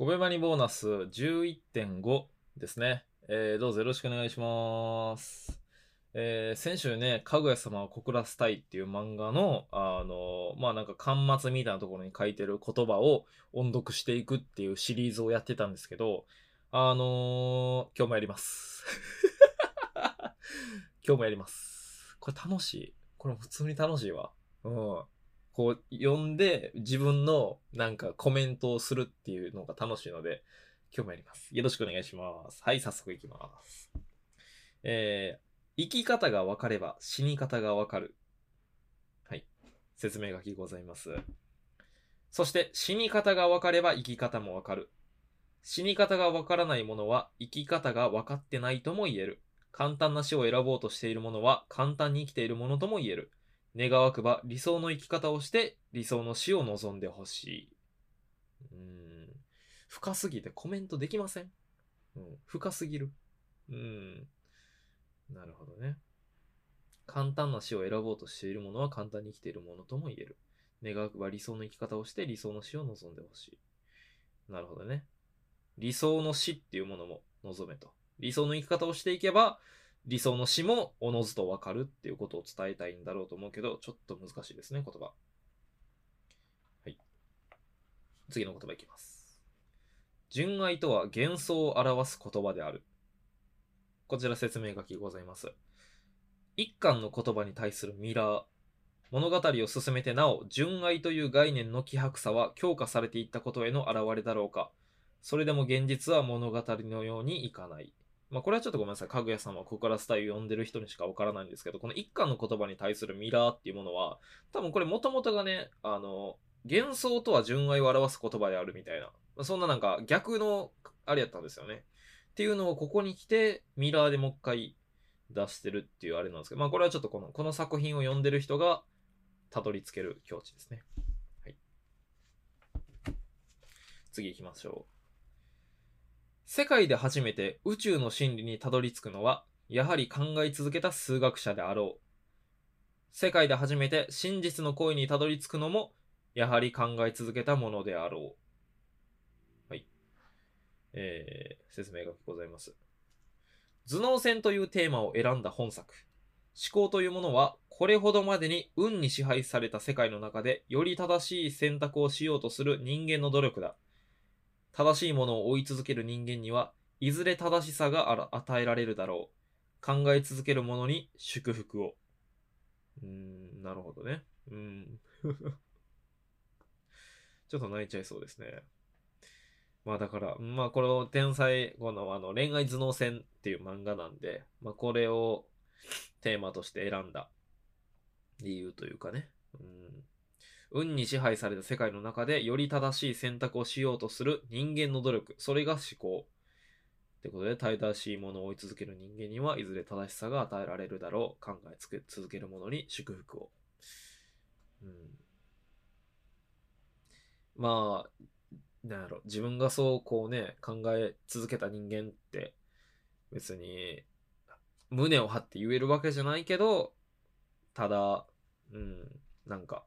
コベマニボーナス11.5ですね。えーどうぞよろしくお願いします。えー先週ね、かぐや様を告らせたいっていう漫画の、あのまあなんか端末みたいなところに書いてる言葉を音読していくっていうシリーズをやってたんですけど、あのー今日もやります。今日もやります。これ楽しい。これ普通に楽しいわ。うん。こう、読んで自分のなんかコメントをするっていうのが楽しいので、今日もやります。よろしくお願いします。はい、早速いきます。えー、生き方が分かれば死に方が分かる。はい。説明書きございます。そして死に方が分かれば生き方も分かる。死に方が分からないものは生き方が分かってないとも言える。簡単な死を選ぼうとしているものは簡単に生きているものとも言える。願わくば理想の生き方をして理想の死を望んでほしい。うん。深すぎてコメントできません？うん。深すぎる。うん。なるほどね。簡単な死を選ぼうとしているものは簡単に生きているものとも言える。願わくば理想の生き方をして理想の死を望んでほしい。なるほどね。理想の死っていうものも望めと。理想の生き方をしていけば、理想の死もおのずとわかるっていうことを伝えたいんだろうと思うけど、ちょっと難しいですね、言葉。はい。次の言葉いきます。純愛とは幻想を表す言葉である。こちら説明書きございます。一巻の言葉に対するミラー。物語を進めてなお、純愛という概念の希薄さは強化されていったことへの表れだろうか。それでも現実は物語のようにいかない。まあこれはちょっとごめんなさい。かぐや様はここからスタイル読んでる人にしかわからないんですけど、この一巻の言葉に対するミラーっていうものは、多分これもともとがね、あの、幻想とは純愛を表す言葉であるみたいな。そんななんか逆のあれやったんですよね。っていうのをここに来て、ミラーでもう一回出してるっていうあれなんですけど、まあこれはちょっとこの、この作品を読んでる人がたどり着ける境地ですね。はい。次行きましょう。世界で初めて宇宙の真理にたどり着くのは、やはり考え続けた数学者であろう。世界で初めて真実の声にたどり着くのも、やはり考え続けたものであろう。はい。えー、説明がございます。頭脳戦というテーマを選んだ本作。思考というものは、これほどまでに運に支配された世界の中で、より正しい選択をしようとする人間の努力だ。正しいものを追い続ける人間には、いずれ正しさが与えられるだろう。考え続ける者に祝福を。うーん、なるほどね。うん。ちょっと泣いちゃいそうですね。まあだから、まあこの天才、このあの恋愛頭脳戦っていう漫画なんで、まあこれをテーマとして選んだ理由というかね。うん運に支配された世界の中でより正しい選択をしようとする人間の努力。それが思考。ってことで、正しいものを追い続ける人間にはいずれ正しさが与えられるだろう。考えつけ続ける者に祝福を。うん、まあ、なんやろ。自分がそうこうね、考え続けた人間って別に胸を張って言えるわけじゃないけど、ただ、うん、なんか、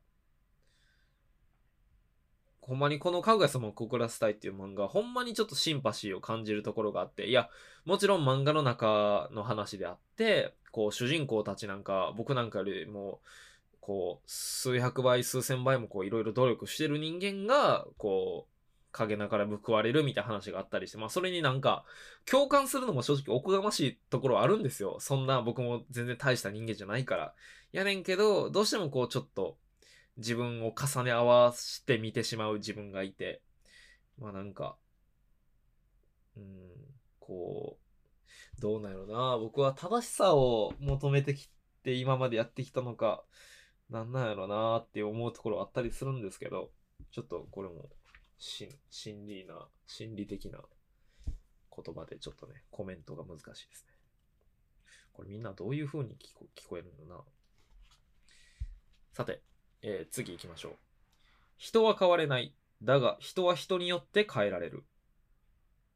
ほんまにこのかぐや様を告らせたいっていう漫画、ほんまにちょっとシンパシーを感じるところがあって、いや、もちろん漫画の中の話であって、こう、主人公たちなんか、僕なんかよりも、こう、数百倍、数千倍もこう、いろいろ努力してる人間が、こう、陰ながら報われるみたいな話があったりして、まあそれになんか、共感するのも正直おこがましいところあるんですよ。そんな僕も全然大した人間じゃないから。やねんけど、どうしてもこうちょっと、自分を重ね合わせて見てしまう自分がいて、まあなんか、うん、こう、どうなんやろな。僕は正しさを求めてきて今までやってきたのか、なんなんやろなって思うところあったりするんですけど、ちょっとこれも、心理な、心理的な言葉でちょっとね、コメントが難しいですね。これみんなどういう風に聞こ聞こえるのなさて、えー次行きましょう。人は変われない。だが、人は人によって変えられる。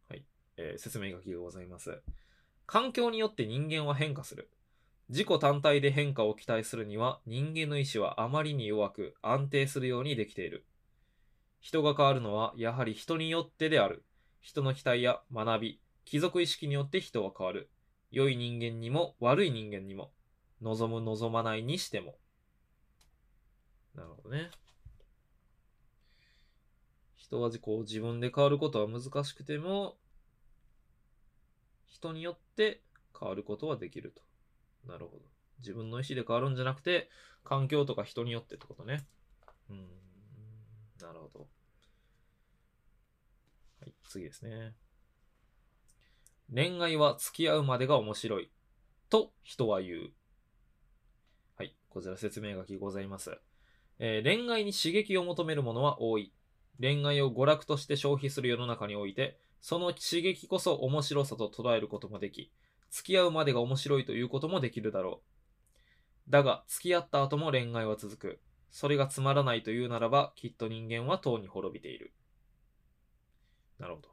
はい。えー説明書きがございます。環境によって人間は変化する。自己単体で変化を期待するには、人間の意志はあまりに弱く、安定するようにできている。人が変わるのはやはり人によってである。人の期待や学び、貴族意識によって人は変わる。良い人間にも悪い人間にも、望む望まないにしても。なるほどね。人はこう自分で変わることは難しくても、人によって変わることはできると。なるほど。自分の意思で変わるんじゃなくて、環境とか人によってってことね。うん。なるほど。はい、次ですね。恋愛は付き合うまでが面白い。と人は言う。はい、こちら説明書きございます。えー、恋愛に刺激を求める者は多い。恋愛を娯楽として消費する世の中において、その刺激こそ面白さと捉えることもでき、付き合うまでが面白いということもできるだろう。だが、付き合った後も恋愛は続く。それがつまらないというならば、きっと人間はとうに滅びている。なるほど。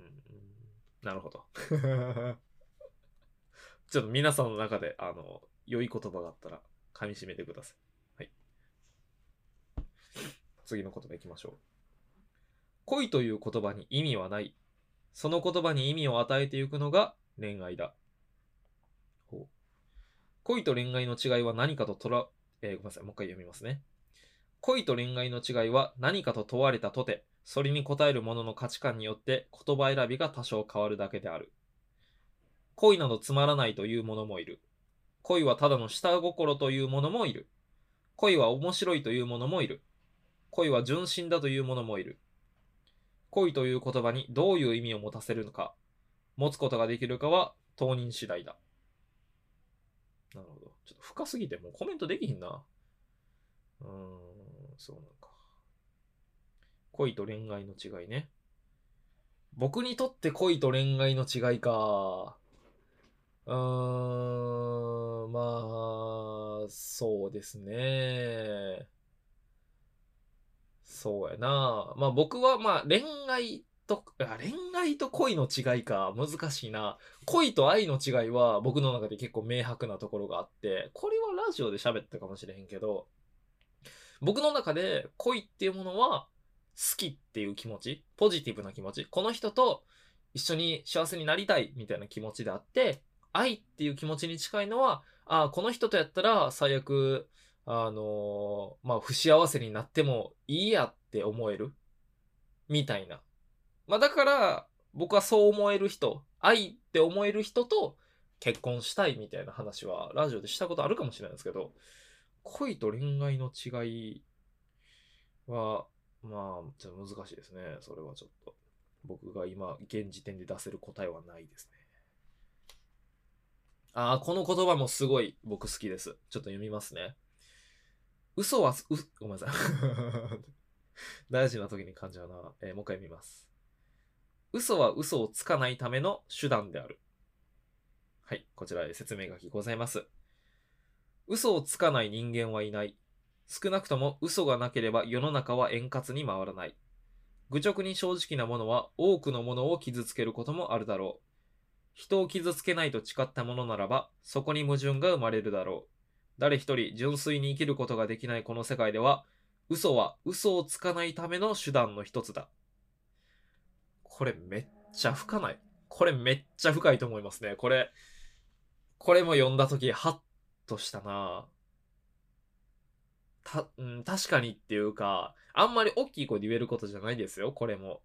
うん、なるほど。ちょっと皆さんの中で、あの、良い言葉があったら、噛み締めてください。次の言葉いきましょう。恋という言葉に意味はない。その言葉に意味を与えていくのが恋愛だ。恋と恋愛の違いは何かととら、えー、ごめんなさい、もう一回読みますね。恋と恋愛の違いは何かと問われたとて、それに応える者のの価値観によって言葉選びが多少変わるだけである。恋などつまらないという者もいる。恋はただの下心という者もいる。恋は面白いという者もいる。恋は純真だという者もいる。恋という言葉にどういう意味を持たせるのか、持つことができるかは当人次第だ。なるほど。ちょっと深すぎてもうコメントできひんな。うーん、そうなんか。恋と恋愛の違いね。僕にとって恋と恋愛の違いか。うーん、まあ、そうですね。そうやな。まあ僕はまあ恋愛と、恋愛と恋の違いか、難しいな。恋と愛の違いは僕の中で結構明白なところがあって、これはラジオで喋ったかもしれへんけど、僕の中で恋っていうものは好きっていう気持ち、ポジティブな気持ち、この人と一緒に幸せになりたいみたいな気持ちであって、愛っていう気持ちに近いのは、ああ、この人とやったら最悪、あのー、まあ、不幸せになってもいいやって思える？みたいな。まあ、だから、僕はそう思える人、愛って思える人と結婚したいみたいな話はラジオでしたことあるかもしれないですけど、恋と恋愛の違いは、まあ、ちょっと難しいですね。それはちょっと。僕が今、現時点で出せる答えはないですね。ああ、この言葉もすごい僕好きです。ちょっと読みますね。嘘は、う、ごめんなさい。大事な時に感じゃうな。えー、もう一回見ます。嘘は嘘をつかないための手段である。はい、こちらで説明書きございます。嘘をつかない人間はいない。少なくとも嘘がなければ世の中は円滑に回らない。愚直に正直なものは多くのものを傷つけることもあるだろう。人を傷つけないと誓ったものならば、そこに矛盾が生まれるだろう。誰一人純粋に生きることができないこの世界では、嘘は嘘をつかないための手段の一つだ。これめっちゃ深ない？これめっちゃ深いと思いますね。これ、これも読んだとき、ハッとしたなた、うん、確かにっていうか、あんまり大きい声で言えることじゃないですよ、これも。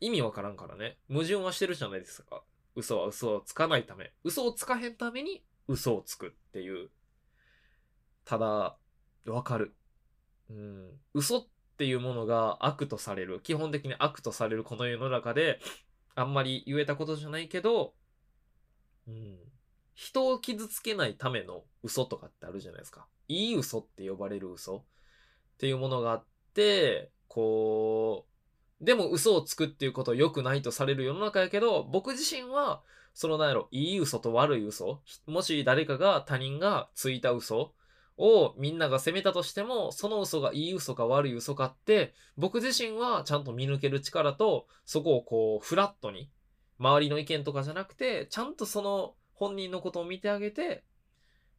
意味わからんからね。矛盾はしてるじゃないですか。嘘は嘘をつかないため。嘘をつかへんために嘘をつくっていう。ただ、わかる。うん。嘘っていうものが悪とされる。基本的に悪とされるこの世の中で、あんまり言えたことじゃないけど、うん。人を傷つけないための嘘とかってあるじゃないですか。いい嘘って呼ばれる嘘っていうものがあって、こう、でも嘘をつくっていうことは良くないとされる世の中やけど、僕自身は、そのなんやろ、いい嘘と悪い嘘もし誰かが他人がついた嘘をみんなが責めたとしても、その嘘がいい嘘か悪い嘘かって、僕自身はちゃんと見抜ける力と、そこをこう、フラットに、周りの意見とかじゃなくて、ちゃんとその本人のことを見てあげて、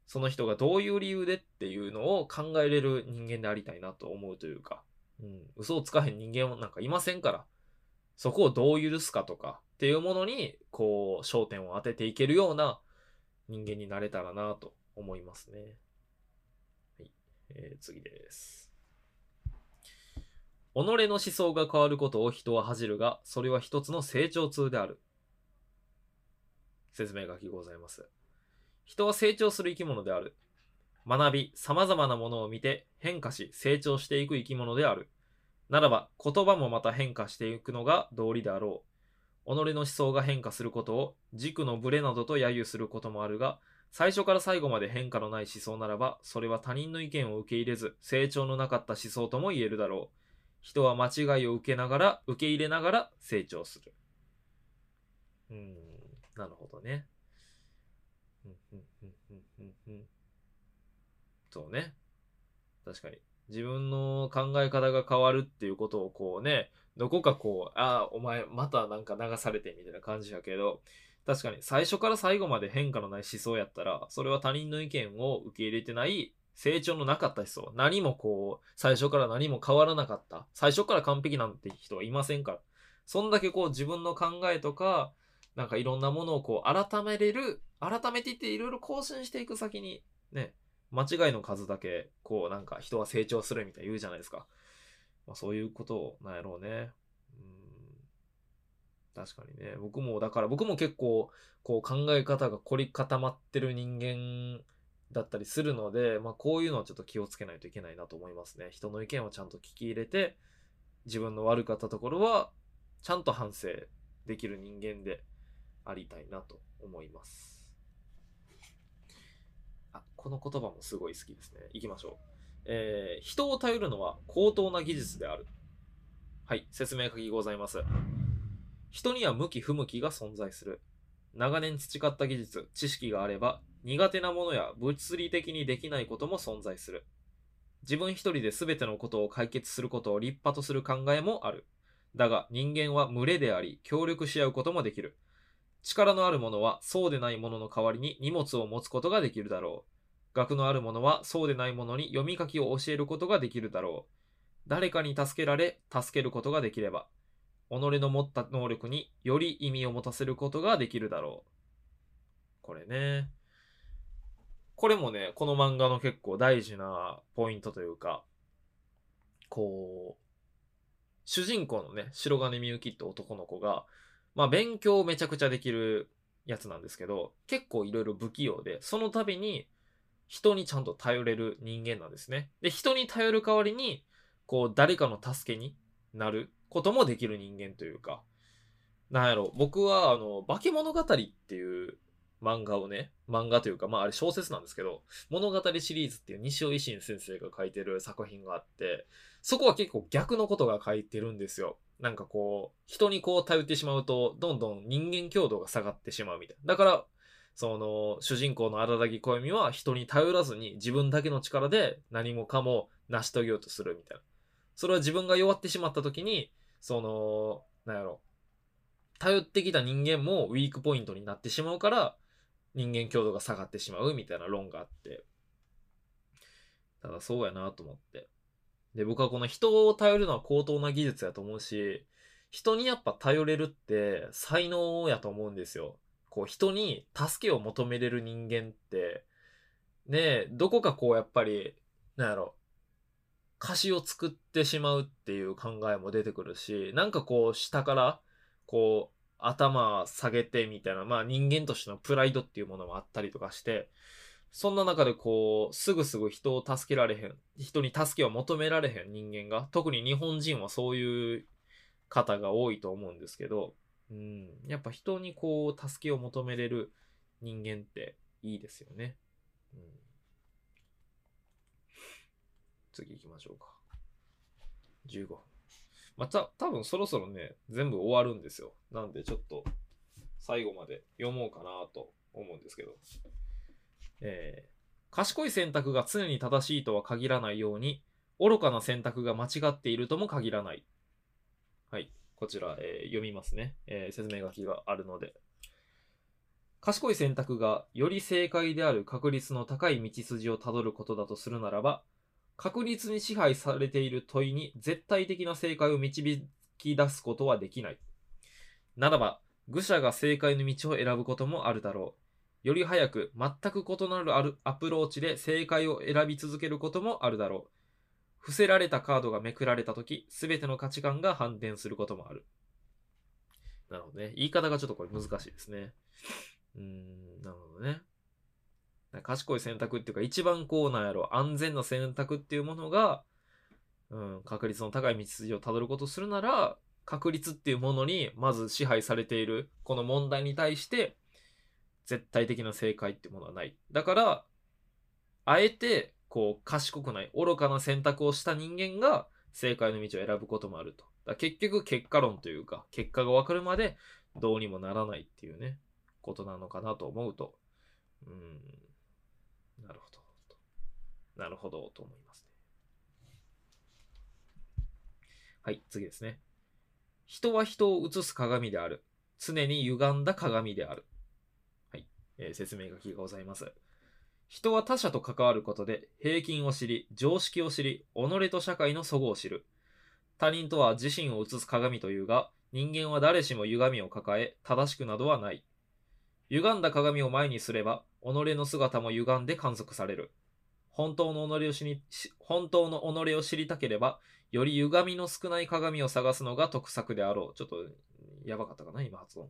その人がどういう理由でっていうのを考えれる人間でありたいなと思うというか、うん、嘘をつかへん人間なんかいませんから、そこをどう許すかとかっていうものに、こう、焦点を当てていけるような人間になれたらなと思いますね。えー次です。己の思想が変わることを人は恥じるが、それは一つの成長痛である。説明書きございます。人は成長する生き物である。学び、様々なものを見て変化し成長していく生き物である。ならば、言葉もまた変化していくのが道理であろう。己の思想が変化することを軸のブレなどと揶揄することもあるが、最初から最後まで変化のない思想ならば、それは他人の意見を受け入れず、成長のなかった思想とも言えるだろう。人は間違いを受けながら、受け入れながら成長する。うん、なるほどね。そうね。確かに。自分の考え方が変わるっていうことをこうね、どこかこう、ああ、お前またなんか流されてみたいな感じやけど、確かに最初から最後まで変化のない思想やったら、それは他人の意見を受け入れてない成長のなかった人、何もこう、最初から何も変わらなかった、最初から完璧なんて人はいませんから。そんだけこう自分の考えとか、なんかいろんなものをこう改めれる、改めていっていろいろ更新していく先に、ね、間違いの数だけ、こうなんか人は成長するみたいな言うじゃないですか。まあそういうことなんやろうね。確かにね。僕も、だから僕も結構、こう考え方が凝り固まってる人間だったりするので、まあこういうのはちょっと気をつけないといけないなと思いますね。人の意見をちゃんと聞き入れて、自分の悪かったところは、ちゃんと反省できる人間でありたいなと思います。あ、この言葉もすごい好きですね。行きましょう。えー人を頼るのは高等な技術である。はい、説明書きございます。人には向き不向きが存在する。長年培った技術、知識があれば、苦手なものや物理的にできないことも存在する。自分一人で全てのことを解決することを立派とする考えもある。だが人間は群れであり、協力し合うこともできる。力のある者はそうでない者のの代わりに荷物を持つことができるだろう。学のある者はそうでない者に読み書きを教えることができるだろう。誰かに助けられ、助けることができれば、己の持った能力により意味を持たせることができるだろう。これね。これもね、この漫画の結構大事なポイントというか、こう、主人公のね、白金みゆきって男の子が、まあ勉強めちゃくちゃできるやつなんですけど、結構いろいろ不器用で、その度に人にちゃんと頼れる人間なんですね。で、人に頼る代わりに、こう、誰かの助けになることもできる人間というか、なんやろ、僕は、あの、化け物語っていう漫画をね、漫画というか、まああれ小説なんですけど、物語シリーズっていう西尾維新先生が書いてる作品があって、そこは結構逆のことが書いてるんですよ。なんかこう、人にこう頼ってしまうと、どんどん人間強度が下がってしまうみたいな。だから、その、主人公の荒木小弓は人に頼らずに自分だけの力で何もかも成し遂げようとするみたいな。それは自分が弱ってしまった時に、その、なんやろ、頼ってきた人間もウィークポイントになってしまうから、人間強度が下がってしまうみたいな論があって。ただそうやなと思って。で、僕はこの人を頼るのは高等な技術やと思うし、人にやっぱ頼れるって才能やと思うんですよ。こう人に助けを求めれる人間って、ね、どこかこうやっぱり、なんやろ、歌詞を作ってしまうっていう考えも出てくるし、なんかこう下から、こう頭下げてみたいな、まあ人間としてのプライドっていうものもあったりとかして、そんな中でこう、すぐすぐ人を助けられへん、人に助けを求められへん人間が、特に日本人はそういう方が多いと思うんですけど、うん、やっぱ人にこう、助けを求めれる人間っていいですよね。うん、次行きましょうか。15分。また、多分そろそろね、全部終わるんですよ。なんでちょっと、最後まで読もうかなと思うんですけど。えー賢い選択が常に正しいとは限らないように、愚かな選択が間違っているとも限らない。はい。こちら、えー読みますね、えー説明書きがあるので。賢い選択がより正解である確率の高い道筋をたどることだとするならば、確実に支配されている問いに絶対的な正解を導き出すことはできない。ならば、愚者が正解の道を選ぶこともあるだろう。より早く全く異なるアプローチで正解を選び続けることもあるだろう。伏せられたカードがめくられたとき、すべての価値観が反転することもある。なるほどね。言い方がちょっとこれ難しいですね。うーん、なるほどね。賢い選択っていうか、一番こうなんやろ、安全な選択っていうものが、うん、確率の高い道筋をたどることするなら、確率っていうものにまず支配されているこの問題に対して絶対的な正解っていうものはない。だから、あえてこう賢くない愚かな選択をした人間が正解の道を選ぶこともあると。だ結局結果論というか結果が分かるまでどうにもならないっていうねことなのかなと思うとうんなるほどなるほどと思いますね。はい、次ですね。人は人を映す鏡である。常に歪んだ鏡である。はい、えー、説明書きがございます。人は他者と関わることで平均を知り、常識を知り、己と社会の齟齬を知る。他人とは自身を映す鏡というが、人間は誰しも歪みを抱え、正しくなどはない。歪んだ鏡を前にすれば、己の姿も歪んで観測される。本当の己を知り、本当の己を知りたければ、より歪みの少ない鏡を探すのが得策であろう。ちょっと、やばかったかな、今発音。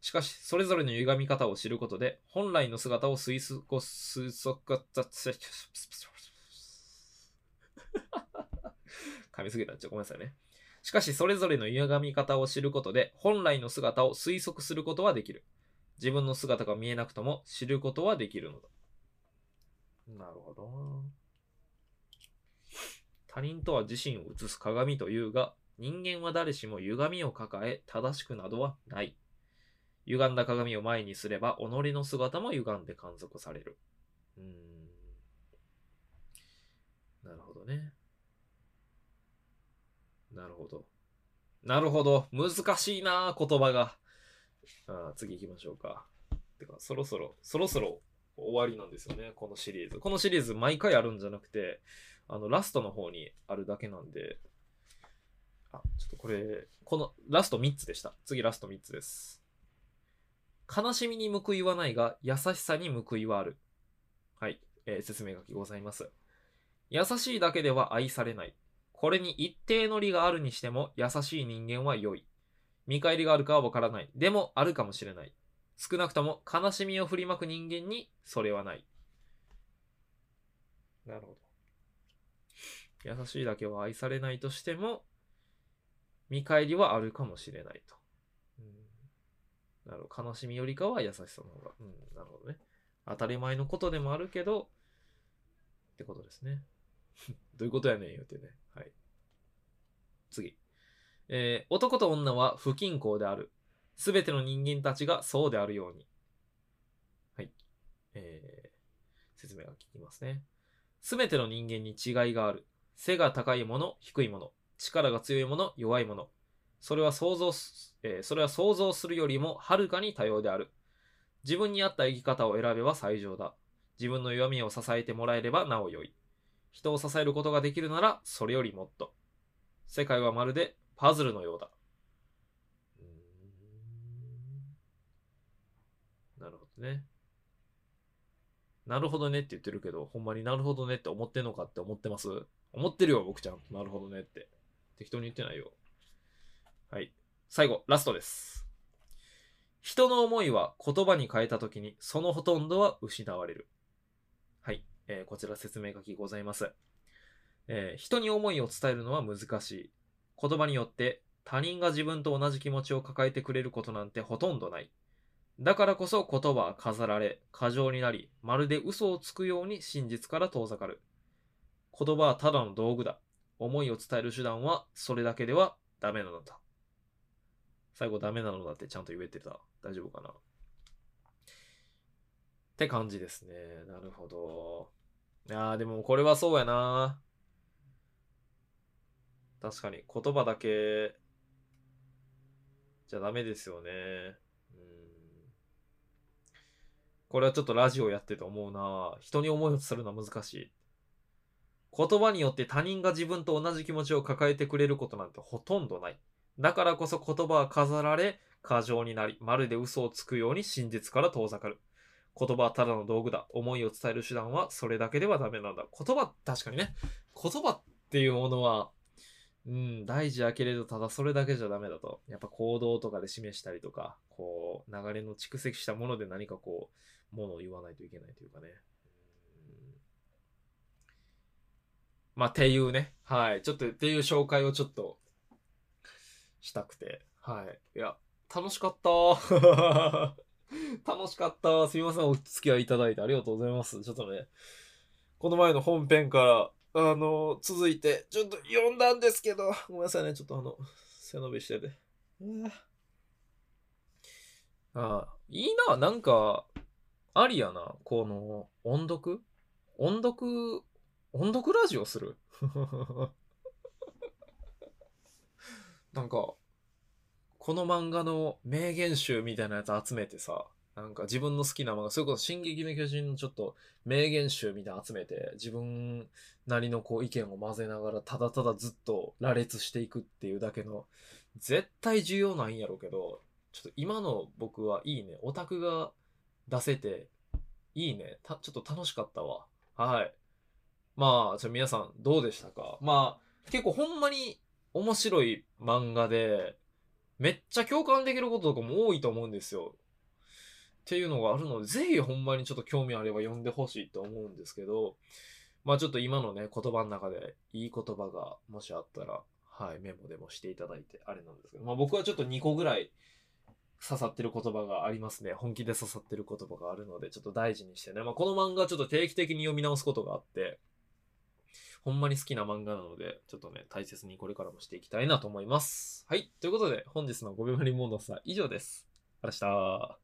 しかし、それぞれの歪み方を知ることで、本来の姿を推測、推測、噛みすぎたちゃごめんなさいね。しかし、それぞれの歪み方を知ることで、本来の姿を推測することはできる。自分の姿が見えなくとも知ることはできるのだ。なるほど。他人とは自身を映す鏡というが、人間は誰しも歪みを抱え、正しくなどはない。歪んだ鏡を前にすれば、己の姿も歪んで観測される。うん。なるほどね。なるほど。なるほど。難しいな言葉が。あ次行きましょうか。てか、そろそろ、そろそろ終わりなんですよね、このシリーズ。このシリーズ毎回あるんじゃなくて、あの、ラストの方にあるだけなんで、あ、ちょっとこれ、この、ラスト3つでした。次ラスト3つです。悲しみに報いはないが、優しさに報いはある。はい、えー、説明書きございます。優しいだけでは愛されない。これに一定の利があるにしても、優しい人間は良い。見返りがあるかはわからない。でも、あるかもしれない。少なくとも悲しみを振りまく人間にそれはない。なるほど。優しいだけは愛されないとしても、見返りはあるかもしれないと。なるほど。悲しみよりかは優しさの方が。うん、なるほどね。当たり前のことでもあるけど、ってことですね。どういうことやねん言うてね。はい。次。えー、男と女は不均衡である。すべての人間たちがそうであるように。はい。えー、説明が聞きますね。すべての人間に違いがある。背が高いもの、低いもの。力が強いもの、弱いもの。それは想像す、えー、それは想像するよりもはるかに多様である。自分に合った生き方を選べば最上だ。自分の弱みを支えてもらえればなお良い。人を支えることができるならそれよりもっと。世界はまるでパズルのようだ。なるほどね。なるほどねって言ってるけど、ほんまになるほどねって思ってんのかって思ってます？思ってるよ、僕ちゃん。なるほどねって。適当に言ってないよ。はい。最後、ラストです。人の思いは言葉に変えたときに、そのほとんどは失われる。はい。えー、こちら説明書きございます。えー、人に思いを伝えるのは難しい。言葉によって他人が自分と同じ気持ちを抱えてくれることなんてほとんどない。だからこそ言葉は飾られ、過剰になり、まるで嘘をつくように真実から遠ざかる。言葉はただの道具だ。思いを伝える手段はそれだけではダメなのだ。最後ダメなのだってちゃんと言えてた。大丈夫かな？って感じですね。なるほど。いやでもこれはそうやな確かに言葉だけじゃダメですよね。うん。これはちょっとラジオやってて思うな人に思いを伝えるのは難しい。言葉によって他人が自分と同じ気持ちを抱えてくれることなんてほとんどない。だからこそ言葉は飾られ、過剰になり、まるで嘘をつくように真実から遠ざかる。言葉はただの道具だ。思いを伝える手段はそれだけではダメなんだ。言葉、確かにね。言葉っていうものは、うん、大事やけれど、ただそれだけじゃダメだと。やっぱ行動とかで示したりとか、こう、流れの蓄積したもので何かこう、ものを言わないといけないというかね。まあ、ていうね。はい。ちょっと、っていう紹介をちょっと、したくて。はい。いや、楽しかった 楽しかったすみません。お付き合いいただいてありがとうございます。ちょっとね、この前の本編から、あの、続いて、ちょっと読んだんですけど、ごめんなさいね。ちょっとあの、背伸びしてて。ああ、いいな。なんか、ありやな。この、音読？音読音読ラジオする？なんか、この漫画の名言集みたいなやつ集めてさ、なんか自分の好きな漫画、それこそ進撃の巨人のちょっと名言集みたいな集めて、自分なりのこう意見を混ぜながら、ただただずっと羅列していくっていうだけの、絶対重要ないんやろうけど、ちょっと今の僕はいいね。オタクが出せて、いいね。た、ちょっと楽しかったわ。はい。まあ、じゃあ皆さんどうでしたか？まあ、結構ほんまに面白い漫画で、めっちゃ共感できることとかも多いと思うんですよ。っていうのがあるので、ぜひほんまにちょっと興味あれば読んでほしいと思うんですけど、まあちょっと今のね、言葉の中でいい言葉がもしあったら、はい、メモでもしていただいてあれなんですけど、まあ僕はちょっと2個ぐらい刺さってる言葉がありますね。本気で刺さってる言葉があるので、ちょっと大事にしてね。まあこの漫画ちょっと定期的に読み直すことがあって、ほんまに好きな漫画なので、ちょっとね、大切にこれからもしていきたいなと思います。はい。ということで、本日の5秒リモードスは以上です。ありがとうございました。